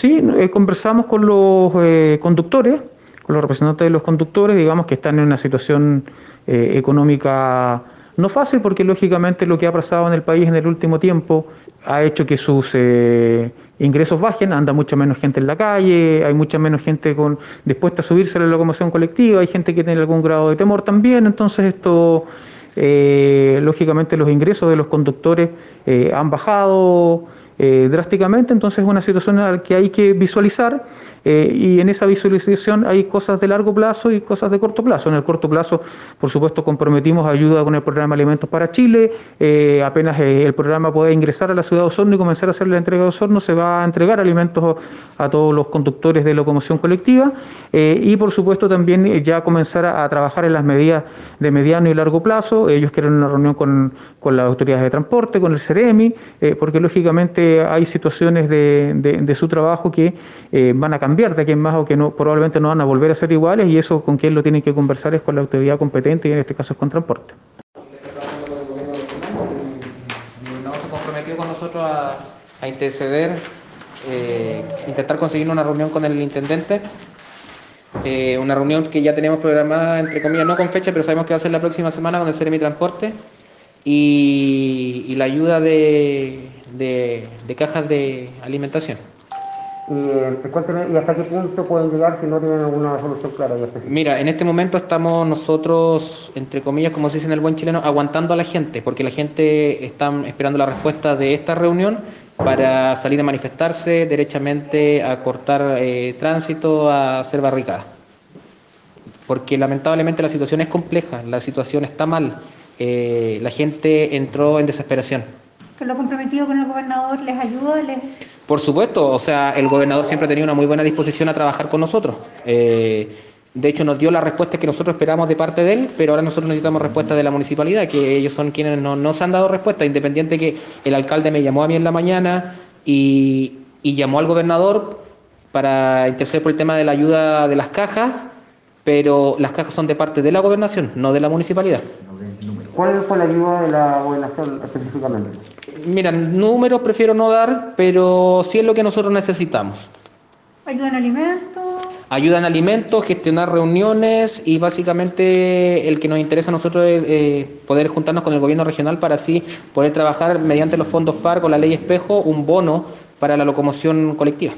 Sí, eh, conversamos con los eh, conductores, con los representantes de los conductores, digamos que están en una situación eh, económica no fácil porque lógicamente lo que ha pasado en el país en el último tiempo ha hecho que sus ingresos bajen, anda mucha menos gente en la calle, hay mucha menos gente con, dispuesta a subirse a la locomoción colectiva, hay gente que tiene algún grado de temor también, entonces esto, lógicamente los ingresos de los conductores han bajado eh, drásticamente, entonces es una situación que hay que visualizar eh, y en esa visualización hay cosas de largo plazo y cosas de corto plazo. En el corto plazo, por supuesto, comprometimos ayuda con el programa Alimentos para Chile, eh, apenas el programa puede ingresar a la ciudad de Osorno y comenzar a hacer la entrega de Osorno, se va a entregar alimentos a todos los conductores de locomoción colectiva y, por supuesto, también ya comenzar a, trabajar en las medidas de mediano y largo plazo. Ellos quieren una reunión con, con las autoridades de transporte, con el CEREMI, porque lógicamente hay situaciones de, su trabajo que eh, van a cambiar de aquí en más o que no, probablemente no van a volver a ser iguales y eso con quien lo tienen que conversar es con la autoridad competente y en este caso es con transporte. No se comprometió con nosotros a, interceder, eh, intentar conseguir una reunión con el intendente. Eh, una reunión que ya tenemos programada, entre comillas, no con fecha, pero sabemos que va a ser la próxima semana con el Ceremi Transporte y la ayuda de, de, cajas de alimentación. ¿Y, hasta qué punto pueden llegar si no tienen alguna solución clara y específica? Mira, en este momento estamos nosotros, entre comillas, como se dice en el buen chileno, aguantando a la gente, porque la gente está esperando la respuesta de esta reunión para salir a manifestarse derechamente, a cortar eh, tránsito, a hacer barricadas. Porque lamentablemente la situación es compleja, la situación está mal, eh, la gente entró en desesperación que lo comprometido con el gobernador les ayuda? Les... Por supuesto, o sea, el gobernador siempre ha tenido una muy buena disposición a trabajar con nosotros. Eh, de hecho, nos dio la respuesta que nosotros esperamos de parte de él, pero ahora nosotros necesitamos respuesta de la municipalidad, que ellos son quienes no, nos han dado respuesta, independiente que el alcalde me llamó a mí en la mañana y, y llamó al gobernador para interceder por el tema de la ayuda de las cajas, pero las cajas son de parte de la gobernación, no de la municipalidad. ¿Cuál fue la ayuda de la gobernación específicamente? Mira, números prefiero no dar, pero sí es lo que nosotros necesitamos. ¿Ayuda en alimentos? Ayuda en alimentos, gestionar reuniones y básicamente el que nos interesa a nosotros es eh, poder juntarnos con el gobierno regional para así poder trabajar mediante los fondos FAR con la ley espejo un bono para la locomoción colectiva.